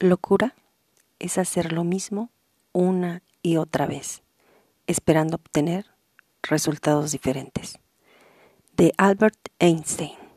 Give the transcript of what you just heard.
Locura es hacer lo mismo una y otra vez, esperando obtener resultados diferentes. De Albert Einstein.